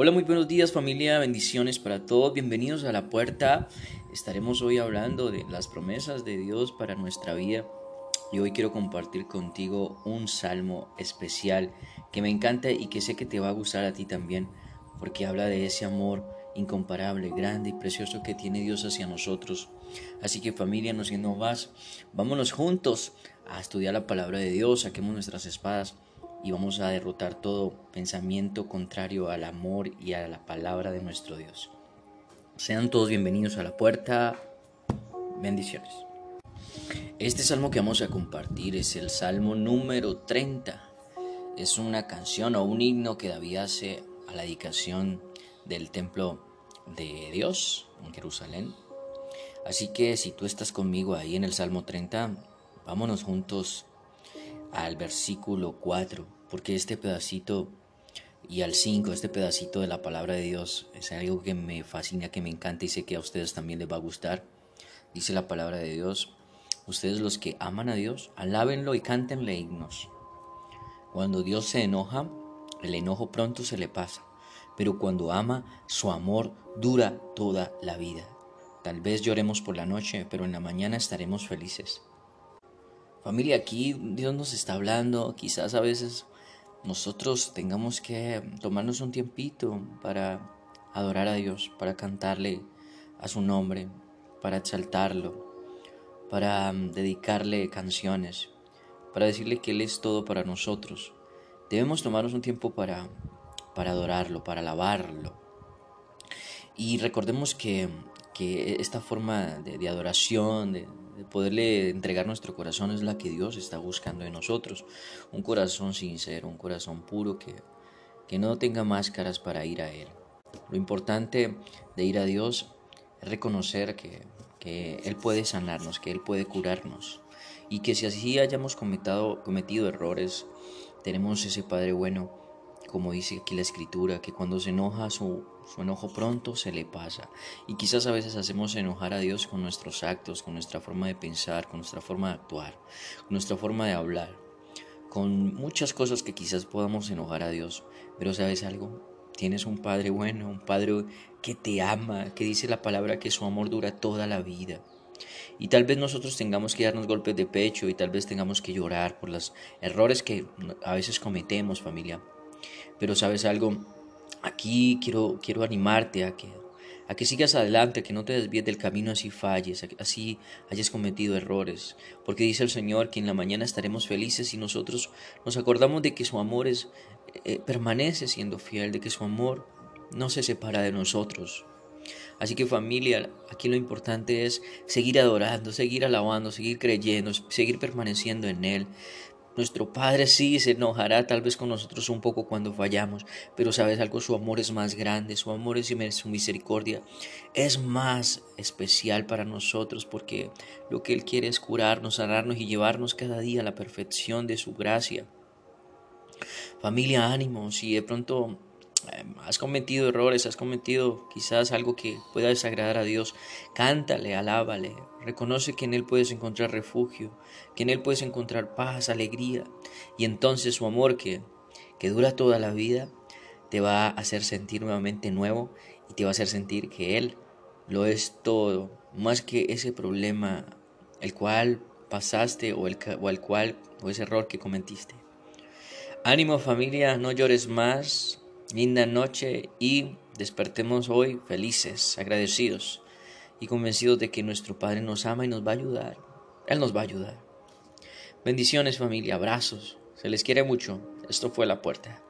Hola, muy buenos días familia, bendiciones para todos, bienvenidos a la puerta. Estaremos hoy hablando de las promesas de Dios para nuestra vida y hoy quiero compartir contigo un salmo especial que me encanta y que sé que te va a gustar a ti también porque habla de ese amor incomparable, grande y precioso que tiene Dios hacia nosotros. Así que familia, no siendo más, vámonos juntos a estudiar la palabra de Dios, saquemos nuestras espadas y vamos a derrotar todo pensamiento contrario al amor y a la palabra de nuestro Dios. Sean todos bienvenidos a la puerta. Bendiciones. Este salmo que vamos a compartir es el salmo número 30. Es una canción o un himno que David hace a la dedicación del templo de Dios en Jerusalén. Así que si tú estás conmigo ahí en el Salmo 30, vámonos juntos al versículo 4, porque este pedacito y al 5, este pedacito de la palabra de Dios es algo que me fascina, que me encanta y sé que a ustedes también les va a gustar. Dice la palabra de Dios, ustedes los que aman a Dios, alábenlo y cántenle himnos. Cuando Dios se enoja, el enojo pronto se le pasa, pero cuando ama, su amor dura toda la vida. Tal vez lloremos por la noche, pero en la mañana estaremos felices. Familia, aquí Dios nos está hablando, quizás a veces nosotros tengamos que tomarnos un tiempito para adorar a Dios, para cantarle a su nombre, para exaltarlo, para mm, dedicarle canciones, para decirle que Él es todo para nosotros. Debemos tomarnos un tiempo para, para adorarlo, para alabarlo. Y recordemos que, esta forma de, de adoración, de poderle entregar nuestro corazón es la que Dios está buscando en nosotros. Un corazón sincero, un corazón puro que, que no tenga máscaras para ir a Él. Lo importante de ir a Dios es reconocer que, que Él puede sanarnos, que Él puede curarnos y que si así hayamos cometido, cometido errores, tenemos ese Padre bueno como dice aquí la escritura, que cuando se enoja su, enojo pronto se le pasa. Y quizás a veces hacemos enojar a Dios con nuestros actos, con nuestra forma de pensar, con nuestra forma de actuar, con nuestra forma de hablar, con muchas cosas que quizás podamos enojar a Dios. Pero sabes algo, tienes un Padre bueno, un Padre que te ama, que dice la palabra que su amor dura toda la vida. Y tal vez nosotros tengamos que darnos golpes de pecho y tal vez tengamos que llorar por los errores que a veces cometemos, familia. Pero sabes algo, aquí quiero, quiero animarte a que, a que sigas adelante, que no te desvíes del camino así falles, así hayas cometido errores. Porque dice el Señor que en la mañana estaremos felices y nosotros nos acordamos de que su amor es, eh, permanece siendo fiel, de que su amor no se separa de nosotros. Así que familia, aquí lo importante es seguir adorando, seguir alabando, seguir creyendo, seguir permaneciendo en Él, nuestro Padre sí se enojará tal vez con nosotros un poco cuando fallamos, pero sabes algo, su amor es más grande, su amor y su misericordia es más especial para nosotros porque lo que Él quiere es curarnos, sanarnos y llevarnos cada día a la perfección de su gracia. Familia, ánimo, si de pronto Em, has cometido errores, has cometido quizás algo que pueda desagradar a Dios, cántale, alábale, reconoce que en Él puedes encontrar refugio, que en Él puedes encontrar paz, alegría, y entonces su amor que, que dura toda la vida te va a hacer sentir nuevamente nuevo y te va a hacer sentir que Él lo es todo, más que ese problema el cual pasaste o el, o el cual o ese error que cometiste. Ánimo familia, no llores más, linda noche y despertemos hoy felices, agradecidos y convencidos de que nuestro Padre nos ama y nos va a ayudar. Él nos va a ayudar. Bendiciones familia, abrazos, se les quiere mucho. Esto fue la puerta.